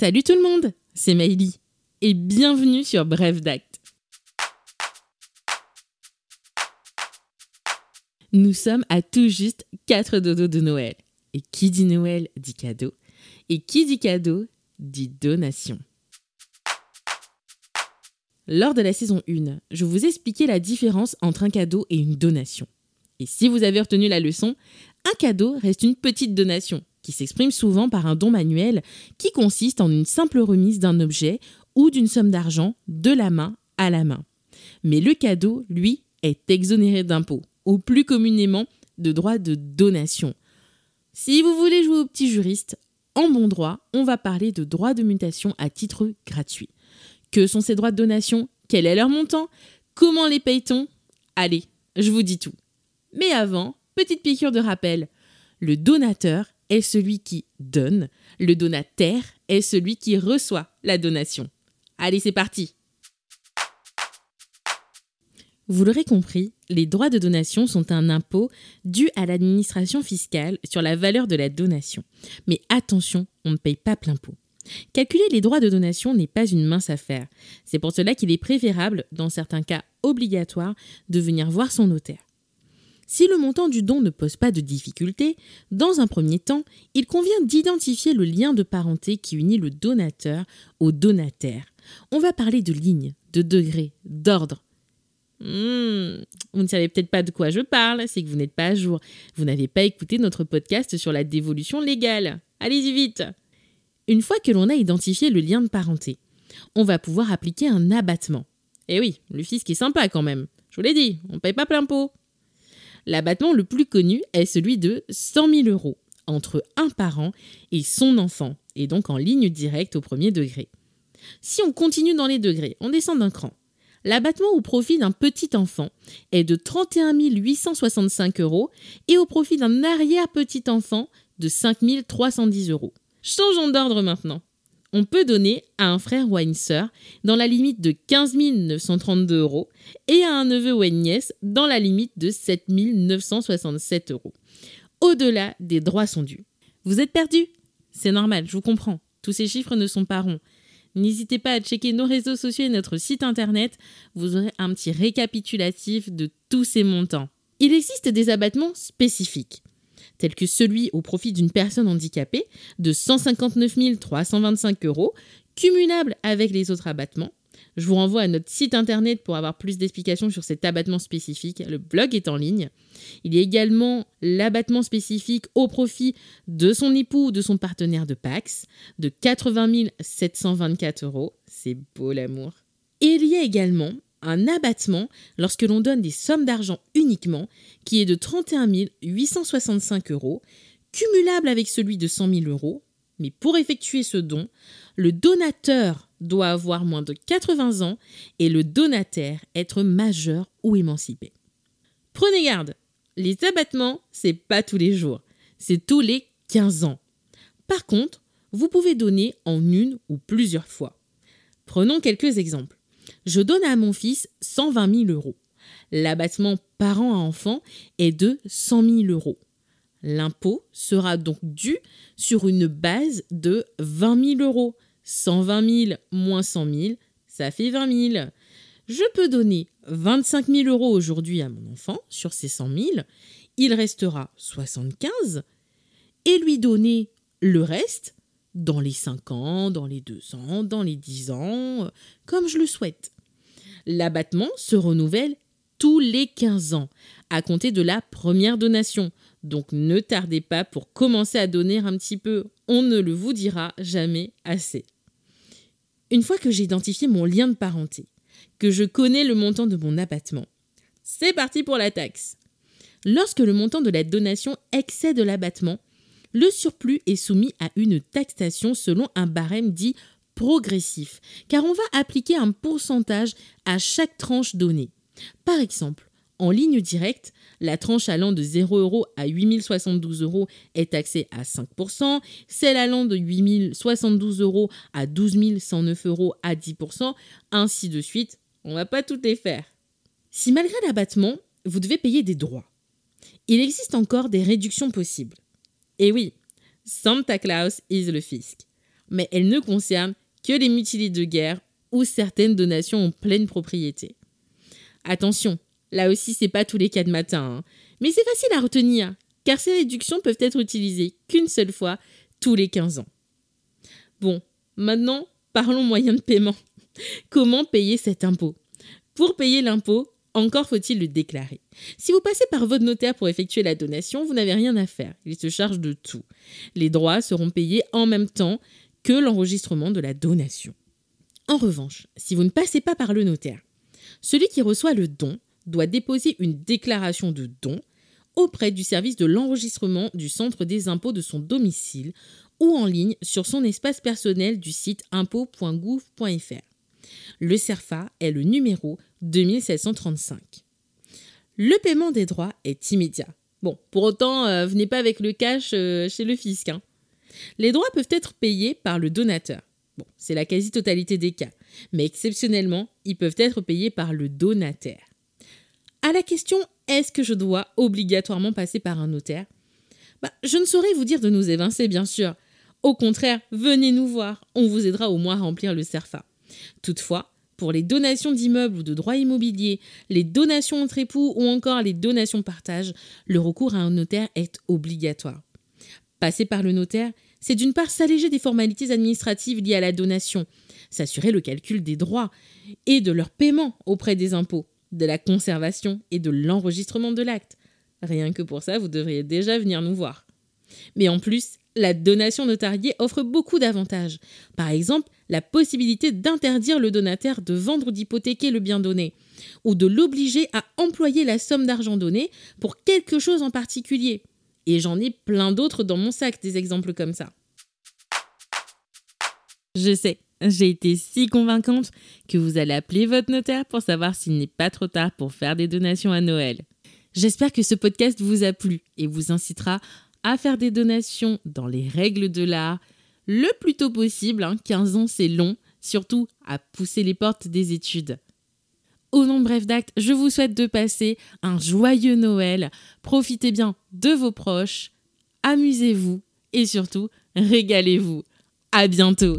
Salut tout le monde, c'est Maïli et bienvenue sur Bref d'Acte. Nous sommes à tout juste 4 dodos de Noël. Et qui dit Noël dit cadeau. Et qui dit cadeau dit donation. Lors de la saison 1, je vous expliquais la différence entre un cadeau et une donation. Et si vous avez retenu la leçon, un cadeau reste une petite donation qui s'exprime souvent par un don manuel qui consiste en une simple remise d'un objet ou d'une somme d'argent de la main à la main. Mais le cadeau, lui, est exonéré d'impôts, ou plus communément de droits de donation. Si vous voulez jouer au petit juriste, en bon droit, on va parler de droits de mutation à titre gratuit. Que sont ces droits de donation? Quel est leur montant? Comment les paye-t-on? Allez, je vous dis tout. Mais avant, petite piqûre de rappel. Le donateur est celui qui donne, le donataire est celui qui reçoit la donation. Allez, c'est parti Vous l'aurez compris, les droits de donation sont un impôt dû à l'administration fiscale sur la valeur de la donation. Mais attention, on ne paye pas plein pot. Calculer les droits de donation n'est pas une mince affaire. C'est pour cela qu'il est préférable, dans certains cas obligatoires, de venir voir son notaire. Si le montant du don ne pose pas de difficulté, dans un premier temps, il convient d'identifier le lien de parenté qui unit le donateur au donataire. On va parler de lignes, de degrés, d'ordre. Hmm, vous ne savez peut-être pas de quoi je parle, c'est que vous n'êtes pas à jour. Vous n'avez pas écouté notre podcast sur la dévolution légale. Allez-y vite Une fois que l'on a identifié le lien de parenté, on va pouvoir appliquer un abattement. Eh oui, le fisc est sympa quand même. Je vous l'ai dit, on ne paye pas plein pot. L'abattement le plus connu est celui de 100 000 euros entre un parent et son enfant, et donc en ligne directe au premier degré. Si on continue dans les degrés, on descend d'un cran. L'abattement au profit d'un petit enfant est de 31 865 euros et au profit d'un arrière-petit enfant de 5 310 euros. Changeons d'ordre maintenant on peut donner à un frère ou à une sœur dans la limite de 15 932 euros et à un neveu ou à une nièce dans la limite de 7 967 euros. Au-delà des droits sont dus. Vous êtes perdu C'est normal, je vous comprends. Tous ces chiffres ne sont pas ronds. N'hésitez pas à checker nos réseaux sociaux et notre site internet, vous aurez un petit récapitulatif de tous ces montants. Il existe des abattements spécifiques tel que celui au profit d'une personne handicapée de 159 325 euros, cumulable avec les autres abattements. Je vous renvoie à notre site internet pour avoir plus d'explications sur cet abattement spécifique. Le blog est en ligne. Il y a également l'abattement spécifique au profit de son époux ou de son partenaire de Pax de 80 724 euros. C'est beau l'amour. Et il y a également un abattement lorsque l'on donne des sommes d'argent uniquement, qui est de 31 865 euros, cumulable avec celui de 100 000 euros. Mais pour effectuer ce don, le donateur doit avoir moins de 80 ans et le donataire être majeur ou émancipé. Prenez garde, les abattements, c'est pas tous les jours, c'est tous les 15 ans. Par contre, vous pouvez donner en une ou plusieurs fois. Prenons quelques exemples je donne à mon fils 120 000 euros. L'abattement parent à enfant est de 100 000 euros. L'impôt sera donc dû sur une base de 20 000 euros. 120 000 moins 100 000, ça fait 20 000. Je peux donner 25 000 euros aujourd'hui à mon enfant sur ces 100 000. Il restera 75 et lui donner le reste dans les 5 ans, dans les 2 ans, dans les 10 ans, comme je le souhaite. L'abattement se renouvelle tous les 15 ans, à compter de la première donation. Donc ne tardez pas pour commencer à donner un petit peu, on ne le vous dira jamais assez. Une fois que j'ai identifié mon lien de parenté, que je connais le montant de mon abattement, c'est parti pour la taxe. Lorsque le montant de la donation excède l'abattement, le surplus est soumis à une taxation selon un barème dit progressif, car on va appliquer un pourcentage à chaque tranche donnée. Par exemple, en ligne directe, la tranche allant de 0 euros à 8072 euros est taxée à 5%, celle allant de 8072 euros à 12 109 euros à 10%, ainsi de suite. On va pas toutes les. Si malgré l'abattement, vous devez payer des droits, il existe encore des réductions possibles. Et oui, Santa Claus is le fisc. mais elle ne concerne les mutilés de guerre ou certaines donations en pleine propriété. Attention, là aussi c'est pas tous les cas de matin, hein. mais c'est facile à retenir, car ces réductions peuvent être utilisées qu'une seule fois tous les 15 ans. Bon, maintenant parlons moyens de paiement. Comment payer cet impôt? Pour payer l'impôt, encore faut-il le déclarer. Si vous passez par votre notaire pour effectuer la donation, vous n'avez rien à faire. Il se charge de tout. Les droits seront payés en même temps l'enregistrement de la donation. En revanche, si vous ne passez pas par le notaire, celui qui reçoit le don doit déposer une déclaration de don auprès du service de l'enregistrement du centre des impôts de son domicile ou en ligne sur son espace personnel du site impôt.gouv.fr. Le CERFA est le numéro 2735. Le paiement des droits est immédiat. Bon, pour autant, euh, venez pas avec le cash euh, chez le fisc. Hein. Les droits peuvent être payés par le donateur. Bon, c'est la quasi-totalité des cas, mais exceptionnellement, ils peuvent être payés par le donataire. À la question est-ce que je dois obligatoirement passer par un notaire? Bah, Je ne saurais vous dire de nous évincer, bien sûr. Au contraire, venez nous voir, on vous aidera au moins à remplir le CERFA. Toutefois, pour les donations d'immeubles ou de droits immobiliers, les donations entre époux ou encore les donations partage, le recours à un notaire est obligatoire. Passer par le notaire, c'est d'une part s'alléger des formalités administratives liées à la donation, s'assurer le calcul des droits et de leur paiement auprès des impôts, de la conservation et de l'enregistrement de l'acte. Rien que pour ça, vous devriez déjà venir nous voir. Mais en plus, la donation notariée offre beaucoup d'avantages. Par exemple, la possibilité d'interdire le donataire de vendre ou d'hypothéquer le bien donné, ou de l'obliger à employer la somme d'argent donnée pour quelque chose en particulier. Et j'en ai plein d'autres dans mon sac, des exemples comme ça. Je sais, j'ai été si convaincante que vous allez appeler votre notaire pour savoir s'il n'est pas trop tard pour faire des donations à Noël. J'espère que ce podcast vous a plu et vous incitera à faire des donations dans les règles de l'art le plus tôt possible. 15 hein, ans, c'est long, surtout à pousser les portes des études. Au nom de Bref d'Acte, je vous souhaite de passer un joyeux Noël. Profitez bien de vos proches, amusez-vous et surtout, régalez-vous. À bientôt!